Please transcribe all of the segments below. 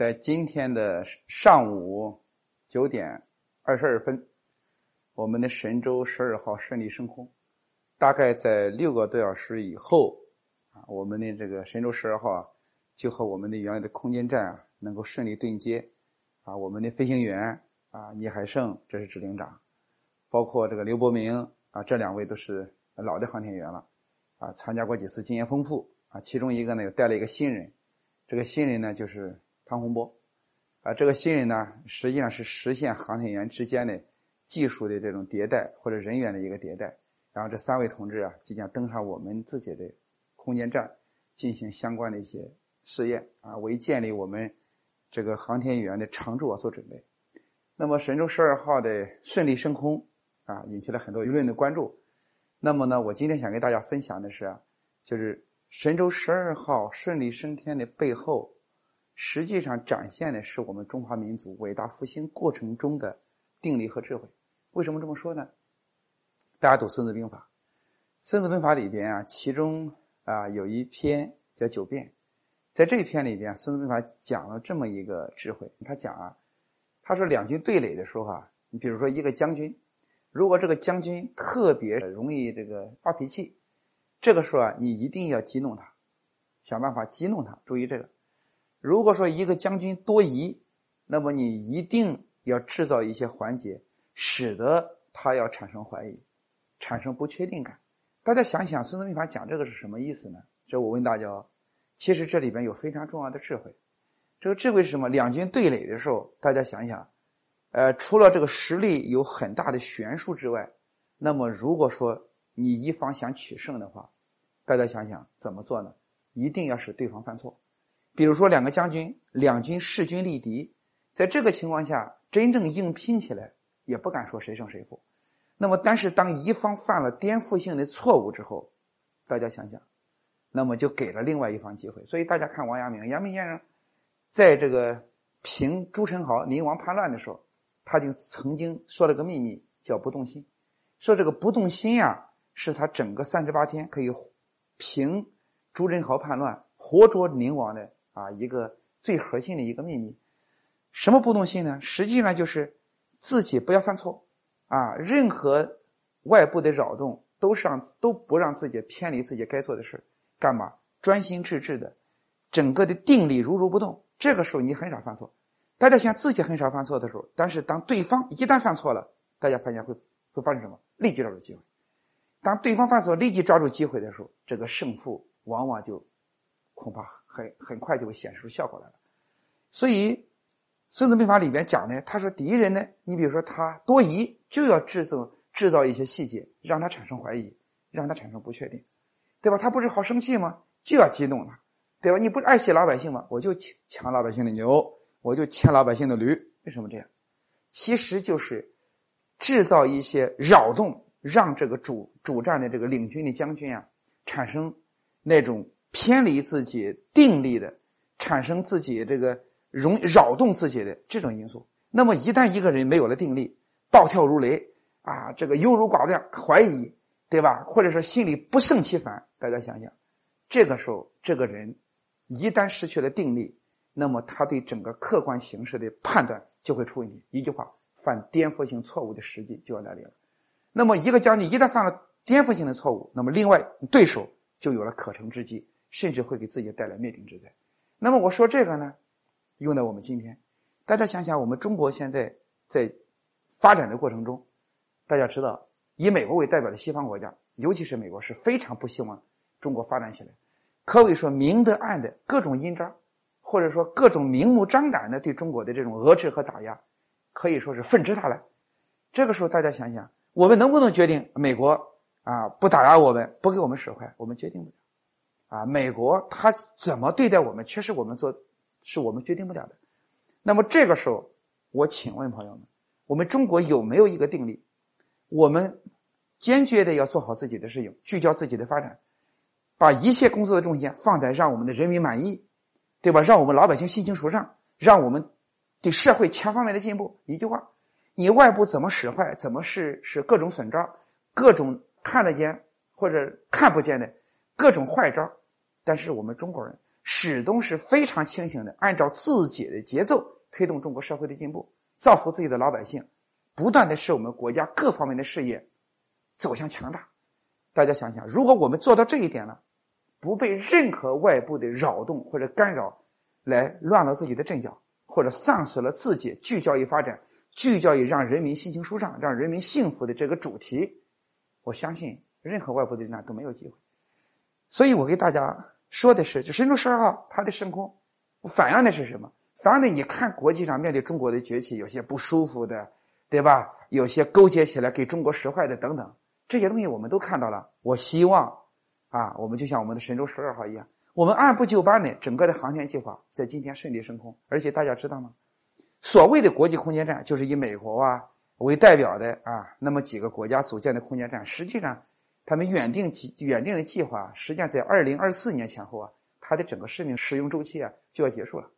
在今天的上午九点二十二分，我们的神舟十二号顺利升空。大概在六个多小时以后，啊，我们的这个神舟十二号，就和我们的原来的空间站啊能够顺利对接。啊，我们的飞行员啊，聂海胜这是指令长，包括这个刘伯明啊，这两位都是老的航天员了，啊，参加过几次，经验丰富。啊，其中一个呢又带了一个新人，这个新人呢就是。汤洪波，啊，这个新人呢，实际上是实现航天员之间的技术的这种迭代或者人员的一个迭代。然后这三位同志啊，即将登上我们自己的空间站，进行相关的一些试验啊，为建立我们这个航天员的常驻做准备。那么神舟十二号的顺利升空啊，引起了很多舆论的关注。那么呢，我今天想跟大家分享的是，就是神舟十二号顺利升天的背后。实际上展现的是我们中华民族伟大复兴过程中的定力和智慧。为什么这么说呢？大家读《孙子兵法》，《孙子兵法》里边啊，其中啊有一篇叫《九变》。在这一篇里边，《孙子兵法》讲了这么一个智慧。他讲啊，他说两军对垒的时候啊，你比如说一个将军，如果这个将军特别容易这个发脾气，这个时候啊，你一定要激怒他，想办法激怒他。注意这个。如果说一个将军多疑，那么你一定要制造一些环节，使得他要产生怀疑，产生不确定感。大家想想，《孙子兵法》讲这个是什么意思呢？这我问大家，其实这里边有非常重要的智慧。这个智慧是什么？两军对垒的时候，大家想想，呃，除了这个实力有很大的悬殊之外，那么如果说你一方想取胜的话，大家想想怎么做呢？一定要使对方犯错。比如说，两个将军，两军势均力敌，在这个情况下，真正硬拼起来，也不敢说谁胜谁负。那么，但是当一方犯了颠覆性的错误之后，大家想想，那么就给了另外一方机会。所以大家看王阳明，阳明先生在这个平朱宸濠宁王叛乱的时候，他就曾经说了个秘密，叫不动心。说这个不动心呀，是他整个三十八天可以平朱宸濠叛乱、活捉宁王的。啊，一个最核心的一个秘密，什么不动心呢？实际上就是自己不要犯错啊，任何外部的扰动都是让都不让自己偏离自己该做的事干嘛？专心致志的，整个的定力如如不动。这个时候你很少犯错。大家想自己很少犯错的时候，但是当对方一旦犯错了，大家发现会会发生什么？立即抓住机会。当对方犯错，立即抓住机会的时候，这个胜负往往就。恐怕很很快就会显示出效果来了，所以《孙子兵法》里边讲呢，他说敌人呢，你比如说他多疑，就要制造制造一些细节，让他产生怀疑，让他产生不确定，对吧？他不是好生气吗？就要激动他，对吧？你不是爱惜老百姓吗？我就抢抢老百姓的牛，我就牵老百姓的驴，为什么这样？其实就是制造一些扰动，让这个主主战的这个领军的将军啊，产生那种。偏离自己定力的，产生自己这个容扰动自己的这种因素。那么一旦一个人没有了定力，暴跳如雷啊，这个优柔寡断、怀疑，对吧？或者说心里不胜其烦，大家想想，这个时候这个人一旦失去了定力，那么他对整个客观形势的判断就会出问题。一句话，犯颠覆性错误的时机就要来临了。那么一个将军一旦犯了颠覆性的错误，那么另外对手就有了可乘之机。甚至会给自己带来灭顶之灾。那么我说这个呢，用在我们今天，大家想想，我们中国现在在发展的过程中，大家知道，以美国为代表的西方国家，尤其是美国，是非常不希望中国发展起来，可谓说明的暗的各种阴招，或者说各种明目张胆的对中国的这种遏制和打压，可以说是纷至沓来。这个时候，大家想想，我们能不能决定美国啊不打压我们，不给我们使坏？我们决定不了。啊，美国他怎么对待我们，确实我们做是我们决定不了的。那么这个时候，我请问朋友们，我们中国有没有一个定力？我们坚决的要做好自己的事情，聚焦自己的发展，把一切工作的重心放在让我们的人民满意，对吧？让我们老百姓心情舒畅，让我们对社会全方面的进步。一句话，你外部怎么使坏，怎么是是各种损招，各种看得见或者看不见的各种坏招。但是我们中国人始终是非常清醒的，按照自己的节奏推动中国社会的进步，造福自己的老百姓，不断的使我们国家各方面的事业走向强大。大家想想，如果我们做到这一点了，不被任何外部的扰动或者干扰来乱了自己的阵脚，或者丧失了自己聚焦于发展、聚焦于让人民心情舒畅、让人民幸福的这个主题，我相信任何外部的力量都没有机会。所以我给大家说的是，就神舟十二号它的升空，反映的是什么？反映的你看国际上面对中国的崛起，有些不舒服的，对吧？有些勾结起来给中国使坏的等等，这些东西我们都看到了。我希望。啊，我们就像我们的神舟十二号一样，我们按部就班的整个的航天计划在今天顺利升空。而且大家知道吗？所谓的国际空间站，就是以美国啊为代表的啊那么几个国家组建的空间站。实际上，他们远定计远定的计划，实际上在二零二四年前后啊，它的整个使命使用周期啊就要结束了。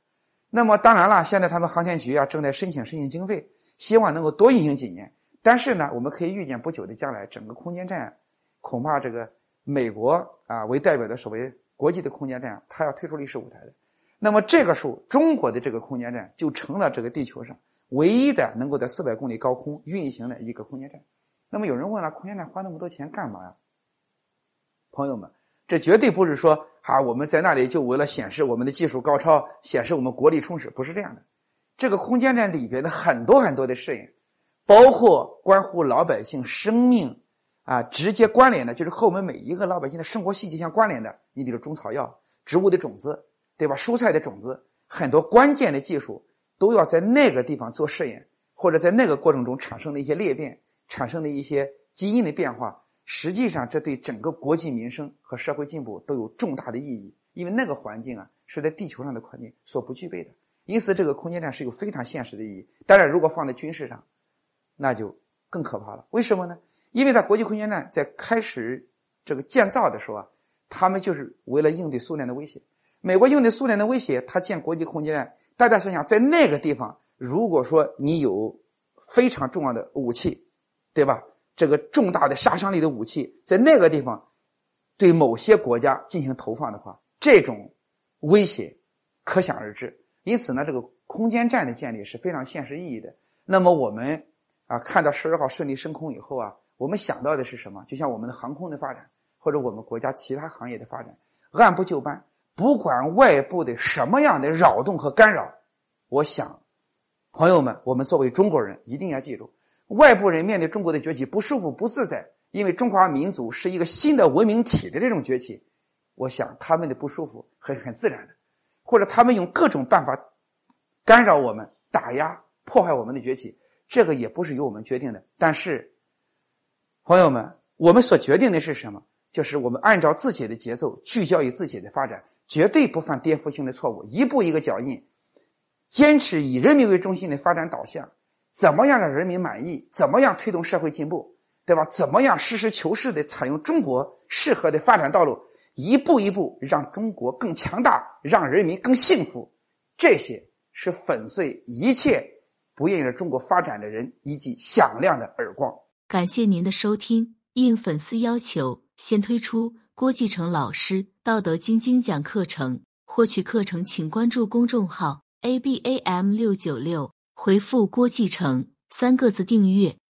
那么当然了，现在他们航天局啊正在申请申请经费，希望能够多运行几年。但是呢，我们可以预见不久的将来，整个空间站恐怕这个。美国啊为代表的所谓国际的空间站，它要退出历史舞台的。那么这个时候，中国的这个空间站就成了这个地球上唯一的能够在四百公里高空运行的一个空间站。那么有人问了，空间站花那么多钱干嘛呀？朋友们，这绝对不是说啊我们在那里就为了显示我们的技术高超，显示我们国力充实，不是这样的。这个空间站里边的很多很多的试验，包括关乎老百姓生命。啊，直接关联的，就是和我们每一个老百姓的生活细节相关联的。你比如中草药、植物的种子，对吧？蔬菜的种子，很多关键的技术都要在那个地方做试验，或者在那个过程中产生的一些裂变，产生的一些基因的变化。实际上，这对整个国计民生和社会进步都有重大的意义，因为那个环境啊，是在地球上的环境所不具备的。因此，这个空间站是有非常现实的意义。当然，如果放在军事上，那就更可怕了。为什么呢？因为在国际空间站在开始这个建造的时候啊，他们就是为了应对苏联的威胁。美国应对苏联的威胁，他建国际空间站。大家想想，在那个地方，如果说你有非常重要的武器，对吧？这个重大的杀伤力的武器，在那个地方对某些国家进行投放的话，这种威胁可想而知。因此呢，这个空间站的建立是非常现实意义的。那么我们啊，看到十二号顺利升空以后啊。我们想到的是什么？就像我们的航空的发展，或者我们国家其他行业的发展，按部就班，不管外部的什么样的扰动和干扰。我想，朋友们，我们作为中国人，一定要记住，外部人面对中国的崛起不舒服、不自在，因为中华民族是一个新的文明体的这种崛起，我想他们的不舒服很很自然的，或者他们用各种办法干扰我们、打压、破坏我们的崛起，这个也不是由我们决定的，但是。朋友们，我们所决定的是什么？就是我们按照自己的节奏，聚焦于自己的发展，绝对不犯颠覆性的错误，一步一个脚印，坚持以人民为中心的发展导向。怎么样让人民满意？怎么样推动社会进步？对吧？怎么样实事求是的采用中国适合的发展道路？一步一步让中国更强大，让人民更幸福。这些是粉碎一切不愿意让中国发展的人一记响亮的耳光。感谢您的收听。应粉丝要求，先推出郭继成老师《道德经》精讲课程。获取课程，请关注公众号 a b a m 六九六，回复“郭继承”三个字订阅。